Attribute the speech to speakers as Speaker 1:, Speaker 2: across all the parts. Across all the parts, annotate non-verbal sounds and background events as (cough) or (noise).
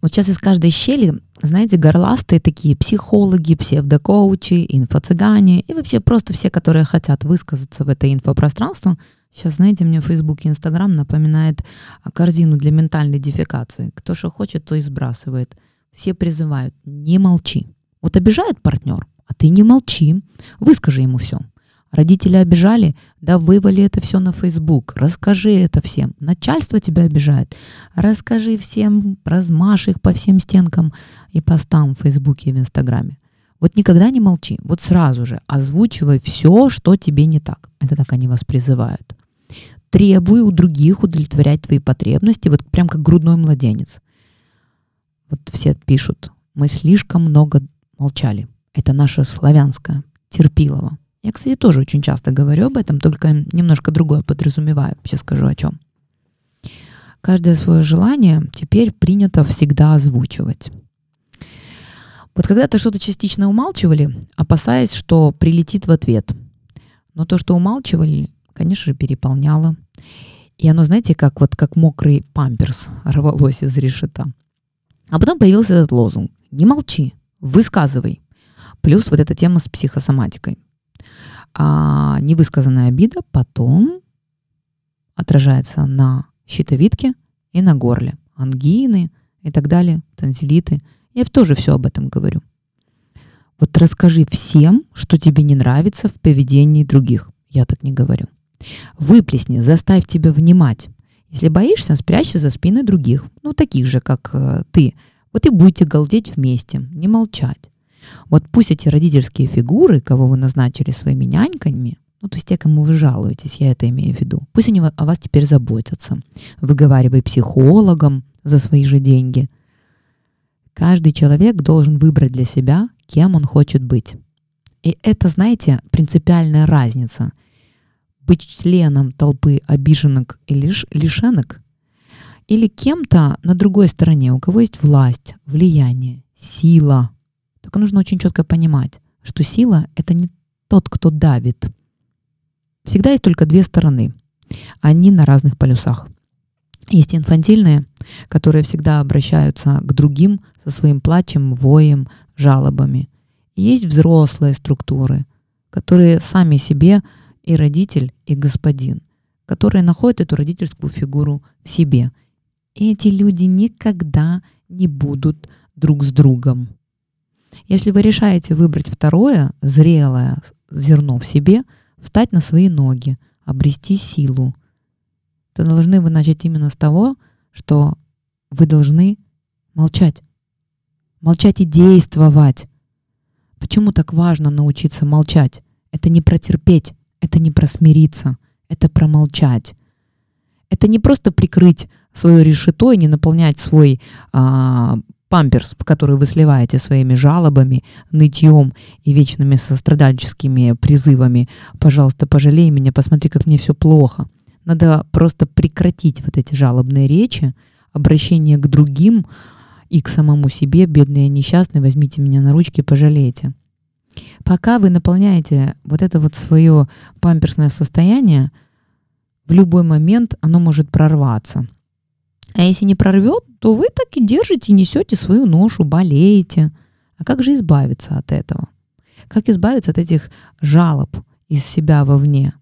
Speaker 1: Вот сейчас из каждой щели, знаете, горластые такие психологи, псевдокоучи, инфо-цыгане и вообще просто все, которые хотят высказаться в это инфопространство. Сейчас, знаете, мне Facebook и Instagram напоминает корзину для ментальной дефекации. Кто что хочет, то и сбрасывает. Все призывают, не молчи. Вот обижает партнер, а ты не молчи, выскажи ему все. Родители обижали? Да вывали это все на Facebook. Расскажи это всем. Начальство тебя обижает. Расскажи всем, размажь их по всем стенкам и постам в Фейсбуке и в Инстаграме. Вот никогда не молчи. Вот сразу же озвучивай все, что тебе не так. Это так они вас призывают. Требуй у других удовлетворять твои потребности, вот прям как грудной младенец. Вот все пишут, мы слишком много молчали. Это наше славянское, терпилово. Я, кстати, тоже очень часто говорю об этом, только немножко другое подразумеваю. Сейчас скажу о чем. Каждое свое желание теперь принято всегда озвучивать. Вот когда-то что-то частично умалчивали, опасаясь, что прилетит в ответ. Но то, что умалчивали, конечно же, переполняло. И оно, знаете, как вот как мокрый памперс (laughs) рвалось из решета. А потом появился этот лозунг. Не молчи, высказывай. Плюс вот эта тема с психосоматикой а невысказанная обида потом отражается на щитовидке и на горле. Ангины и так далее, танзелиты. Я тоже все об этом говорю. Вот расскажи всем, что тебе не нравится в поведении других. Я так не говорю. Выплесни, заставь тебя внимать. Если боишься, спрячься за спиной других, ну таких же, как э, ты. Вот и будете галдеть вместе, не молчать. Вот пусть эти родительские фигуры, кого вы назначили своими няньками, ну, то есть те, кому вы жалуетесь, я это имею в виду, пусть они о вас теперь заботятся. Выговаривай психологам за свои же деньги. Каждый человек должен выбрать для себя, кем он хочет быть. И это, знаете, принципиальная разница. Быть членом толпы обиженок и лиш, лишенок или кем-то на другой стороне, у кого есть власть, влияние, сила – только нужно очень четко понимать, что сила — это не тот, кто давит. Всегда есть только две стороны. Они на разных полюсах. Есть инфантильные, которые всегда обращаются к другим со своим плачем, воем, жалобами. Есть взрослые структуры, которые сами себе и родитель, и господин, которые находят эту родительскую фигуру в себе. Эти люди никогда не будут друг с другом. Если вы решаете выбрать второе, зрелое зерно в себе, встать на свои ноги, обрести силу, то должны вы начать именно с того, что вы должны молчать. Молчать и действовать. Почему так важно научиться молчать? Это не протерпеть, это не просмириться, это промолчать. Это не просто прикрыть свое решето и не наполнять свой а, памперс, который вы сливаете своими жалобами, нытьем и вечными сострадальческими призывами «пожалуйста, пожалей меня, посмотри, как мне все плохо». Надо просто прекратить вот эти жалобные речи, обращение к другим и к самому себе, бедные несчастные, возьмите меня на ручки, пожалейте. Пока вы наполняете вот это вот свое памперсное состояние, в любой момент оно может прорваться – а если не прорвет, то вы так и держите, несете свою ношу, болеете. А как же избавиться от этого? Как избавиться от этих жалоб из себя вовне?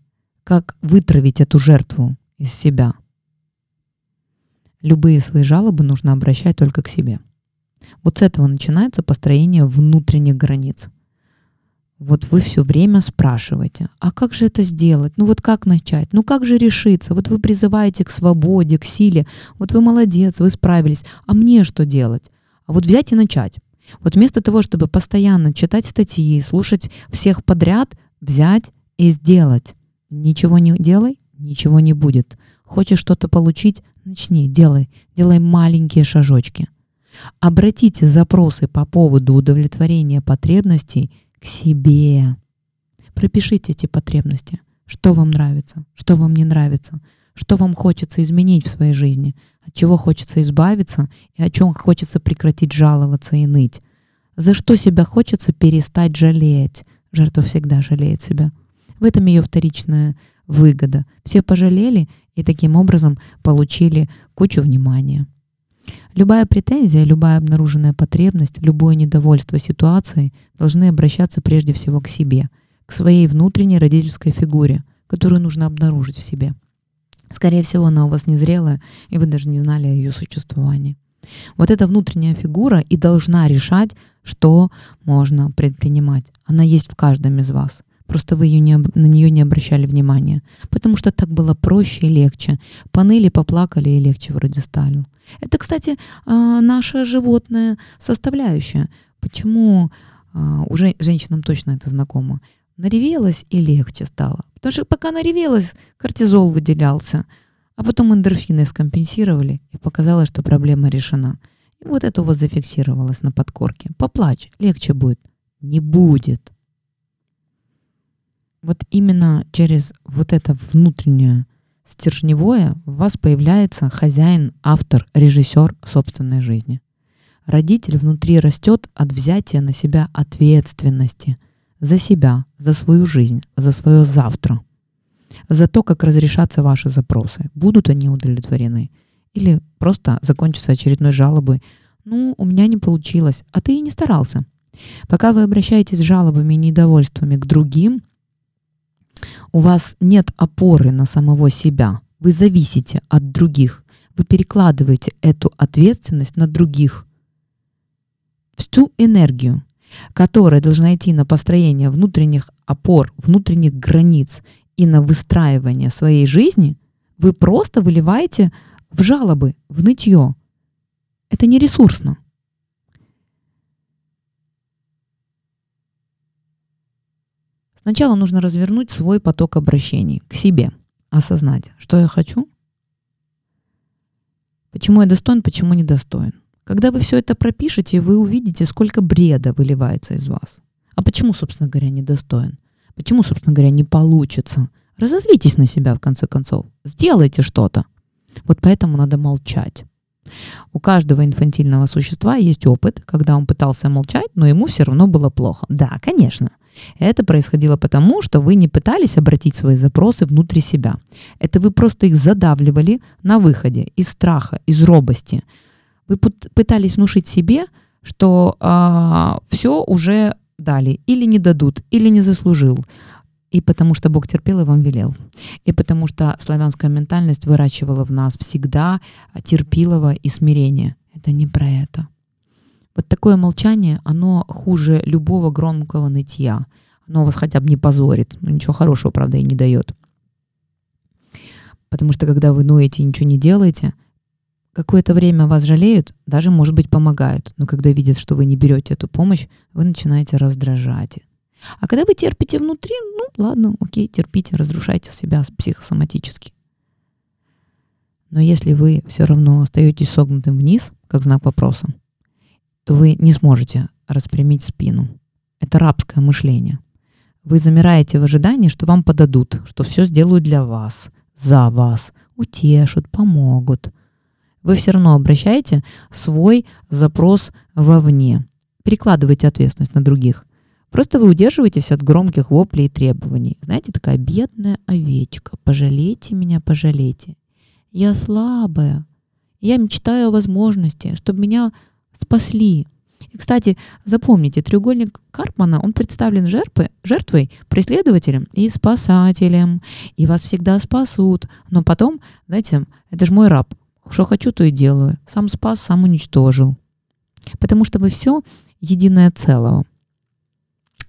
Speaker 1: Как вытравить эту жертву из себя? Любые свои жалобы нужно обращать только к себе. Вот с этого начинается построение внутренних границ. Вот вы все время спрашиваете, а как же это сделать? Ну вот как начать? Ну как же решиться? Вот вы призываете к свободе, к силе. Вот вы молодец, вы справились. А мне что делать? А вот взять и начать. Вот вместо того, чтобы постоянно читать статьи, слушать всех подряд, взять и сделать. Ничего не делай, ничего не будет. Хочешь что-то получить, начни, делай. Делай маленькие шажочки. Обратите запросы по поводу удовлетворения потребностей – к себе. Пропишите эти потребности. Что вам нравится, что вам не нравится, что вам хочется изменить в своей жизни, от чего хочется избавиться и о чем хочется прекратить жаловаться и ныть. За что себя хочется перестать жалеть. Жертва всегда жалеет себя. В этом ее вторичная выгода. Все пожалели и таким образом получили кучу внимания. Любая претензия, любая обнаруженная потребность, любое недовольство ситуацией должны обращаться прежде всего к себе, к своей внутренней родительской фигуре, которую нужно обнаружить в себе. Скорее всего, она у вас незрелая, и вы даже не знали о ее существовании. Вот эта внутренняя фигура и должна решать, что можно предпринимать. Она есть в каждом из вас. Просто вы ее не, на нее не обращали внимания. Потому что так было проще и легче. Поныли, поплакали и легче вроде стало. Это, кстати, а, наша животная составляющая. Почему а, уже женщинам точно это знакомо? Наревелась и легче стало. Потому что пока наревелась, кортизол выделялся. А потом эндорфины скомпенсировали, и показалось, что проблема решена. И вот это у вас зафиксировалось на подкорке. Поплачь, легче будет. Не будет. Вот именно через вот это внутреннее стержневое у вас появляется хозяин, автор, режиссер собственной жизни. Родитель внутри растет от взятия на себя ответственности за себя, за свою жизнь, за свое завтра, за то, как разрешатся ваши запросы. Будут они удовлетворены или просто закончатся очередной жалобой. Ну, у меня не получилось, а ты и не старался. Пока вы обращаетесь с жалобами и недовольствами к другим, у вас нет опоры на самого себя. Вы зависите от других. Вы перекладываете эту ответственность на других. Всю энергию, которая должна идти на построение внутренних опор, внутренних границ и на выстраивание своей жизни, вы просто выливаете в жалобы, в нытье. Это не ресурсно. Сначала нужно развернуть свой поток обращений к себе, осознать, что я хочу, почему я достоин, почему не достоин. Когда вы все это пропишете, вы увидите, сколько бреда выливается из вас. А почему, собственно говоря, недостоин? Почему, собственно говоря, не получится? Разозлитесь на себя, в конце концов. Сделайте что-то. Вот поэтому надо молчать. У каждого инфантильного существа есть опыт, когда он пытался молчать, но ему все равно было плохо. Да, конечно. Это происходило потому, что вы не пытались обратить свои запросы внутрь себя. Это вы просто их задавливали на выходе из страха, из робости. Вы пытались внушить себе, что а, все уже дали, или не дадут, или не заслужил. И потому что Бог терпел и вам велел. И потому что славянская ментальность выращивала в нас всегда терпилово и смирение. Это не про это. Вот такое молчание, оно хуже любого громкого нытья. Оно вас хотя бы не позорит. Ну, ничего хорошего, правда, и не дает. Потому что когда вы ноете и ничего не делаете, какое-то время вас жалеют, даже, может быть, помогают. Но когда видят, что вы не берете эту помощь, вы начинаете раздражать. А когда вы терпите внутри, ну ладно, окей, терпите, разрушайте себя психосоматически. Но если вы все равно остаетесь согнутым вниз, как знак вопроса, вы не сможете распрямить спину. Это рабское мышление. Вы замираете в ожидании, что вам подадут, что все сделают для вас, за вас, утешат, помогут. Вы все равно обращаете свой запрос вовне. Перекладываете ответственность на других. Просто вы удерживаетесь от громких воплей и требований. Знаете, такая бедная овечка. Пожалейте меня, пожалейте. Я слабая. Я мечтаю о возможности, чтобы меня спасли. И, кстати, запомните, треугольник Карпмана, он представлен жертвой, жертвой, преследователем и спасателем. И вас всегда спасут. Но потом, знаете, это же мой раб. Что хочу, то и делаю. Сам спас, сам уничтожил. Потому что вы все единое целое.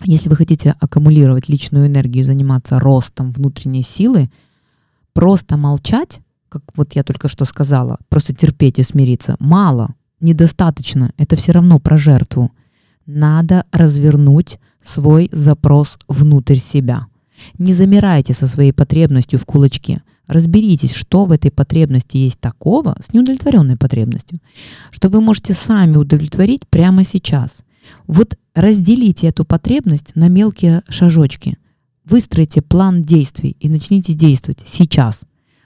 Speaker 1: Если вы хотите аккумулировать личную энергию, заниматься ростом внутренней силы, просто молчать, как вот я только что сказала, просто терпеть и смириться, мало недостаточно. Это все равно про жертву. Надо развернуть свой запрос внутрь себя. Не замирайте со своей потребностью в кулачке. Разберитесь, что в этой потребности есть такого с неудовлетворенной потребностью, что вы можете сами удовлетворить прямо сейчас. Вот разделите эту потребность на мелкие шажочки. Выстроите план действий и начните действовать сейчас.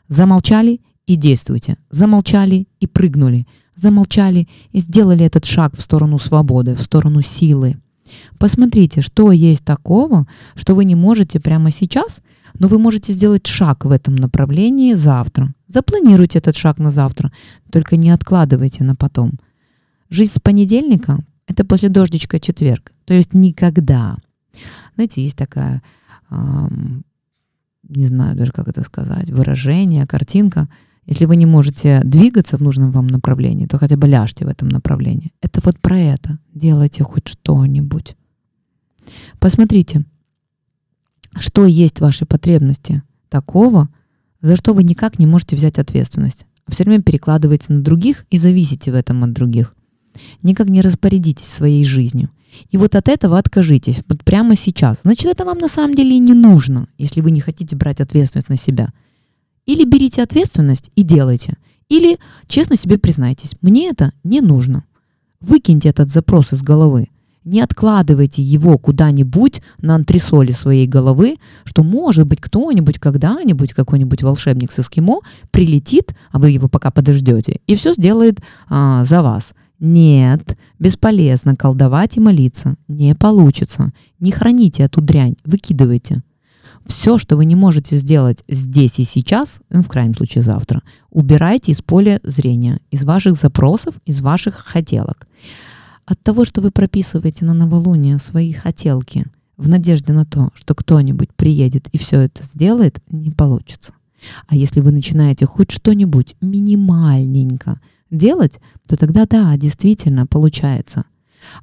Speaker 1: Замолчали и действуйте. Замолчали и прыгнули замолчали и сделали этот шаг в сторону свободы, в сторону силы. Посмотрите, что есть такого, что вы не можете прямо сейчас Но вы можете сделать шаг в этом направлении завтра. Запланируйте этот шаг на завтра, только не откладывайте на потом. Жизнь с понедельника — это после дождичка четверг, то есть никогда. Знаете, есть такая, эм, не знаю даже, как это сказать, выражение, картинка. Если вы не можете двигаться в нужном вам направлении, то хотя бы ляжьте в этом направлении. Это вот про это. Делайте хоть что-нибудь. Посмотрите, что есть в вашей потребности такого, за что вы никак не можете взять ответственность. Все время перекладываете на других и зависите в этом от других. Никак не распорядитесь своей жизнью. И вот от этого откажитесь, вот прямо сейчас. Значит, это вам на самом деле и не нужно, если вы не хотите брать ответственность на себя. Или берите ответственность и делайте. Или честно себе признайтесь, мне это не нужно. Выкиньте этот запрос из головы. Не откладывайте его куда-нибудь на антресоли своей головы, что, может быть, кто-нибудь когда-нибудь, какой-нибудь волшебник с эскимо прилетит, а вы его пока подождете, и все сделает а, за вас. Нет, бесполезно колдовать и молиться. Не получится. Не храните эту дрянь, выкидывайте. Все, что вы не можете сделать здесь и сейчас, ну, в крайнем случае завтра, убирайте из поля зрения, из ваших запросов, из ваших хотелок. От того, что вы прописываете на новолуние свои хотелки в надежде на то, что кто-нибудь приедет и все это сделает, не получится. А если вы начинаете хоть что-нибудь минимальненько делать, то тогда да, действительно получается.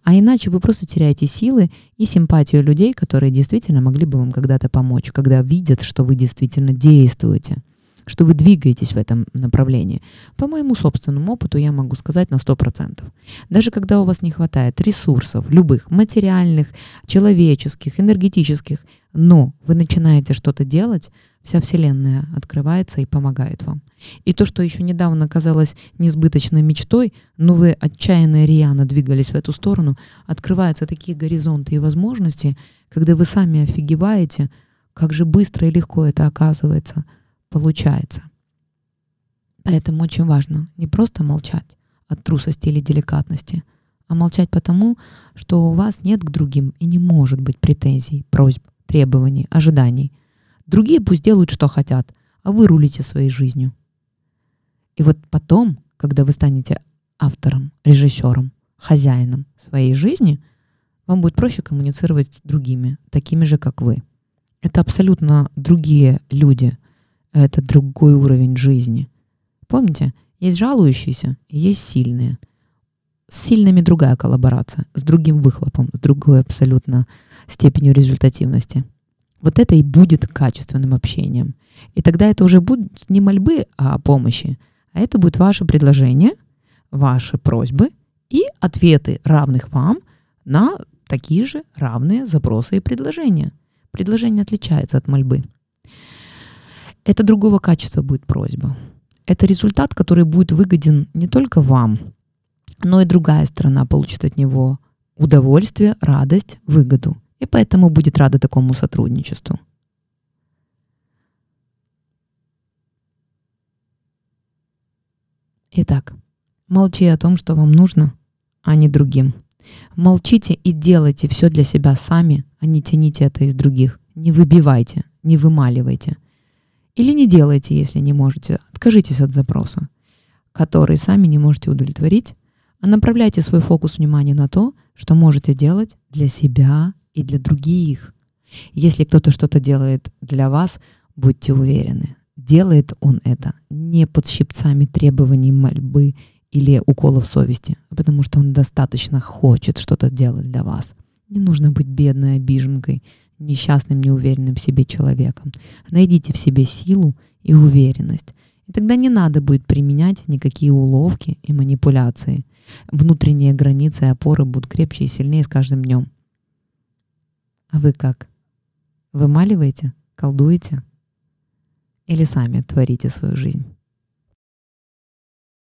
Speaker 1: А иначе вы просто теряете силы и симпатию людей, которые действительно могли бы вам когда-то помочь, когда видят, что вы действительно действуете что вы двигаетесь в этом направлении. По моему собственному опыту я могу сказать на 100%. Даже когда у вас не хватает ресурсов, любых, материальных, человеческих, энергетических, но вы начинаете что-то делать, вся Вселенная открывается и помогает вам. И то, что еще недавно казалось несбыточной мечтой, но вы отчаянно и рьяно двигались в эту сторону, открываются такие горизонты и возможности, когда вы сами офигеваете, как же быстро и легко это оказывается – получается. Поэтому очень важно не просто молчать от трусости или деликатности, а молчать потому, что у вас нет к другим и не может быть претензий, просьб, требований, ожиданий. Другие пусть делают, что хотят, а вы рулите своей жизнью. И вот потом, когда вы станете автором, режиссером, хозяином своей жизни, вам будет проще коммуницировать с другими, такими же, как вы. Это абсолютно другие люди — это другой уровень жизни. Помните, есть жалующиеся есть сильные. С сильными другая коллаборация, с другим выхлопом, с другой абсолютно степенью результативности. Вот это и будет качественным общением. И тогда это уже будут не мольбы о помощи, а это будет ваше предложение, ваши просьбы и ответы равных вам на такие же равные запросы и предложения. Предложение отличается от мольбы. Это другого качества будет просьба. Это результат, который будет выгоден не только вам, но и другая сторона получит от него удовольствие, радость, выгоду. И поэтому будет рада такому сотрудничеству. Итак, молчи о том, что вам нужно, а не другим. Молчите и делайте все для себя сами, а не тяните это из других. Не выбивайте, не вымаливайте – или не делайте, если не можете. Откажитесь от запроса, который сами не можете удовлетворить, а направляйте свой фокус внимания на то, что можете делать для себя и для других. Если кто-то что-то делает для вас, будьте уверены, делает он это не под щипцами требований мольбы или уколов совести, а потому что он достаточно хочет что-то делать для вас. Не нужно быть бедной обиженкой, несчастным, неуверенным в себе человеком. Найдите в себе силу и уверенность. И тогда не надо будет применять никакие уловки и манипуляции. Внутренние границы и опоры будут крепче и сильнее с каждым днем. А вы как? Вымаливаете? Колдуете? Или сами творите свою жизнь?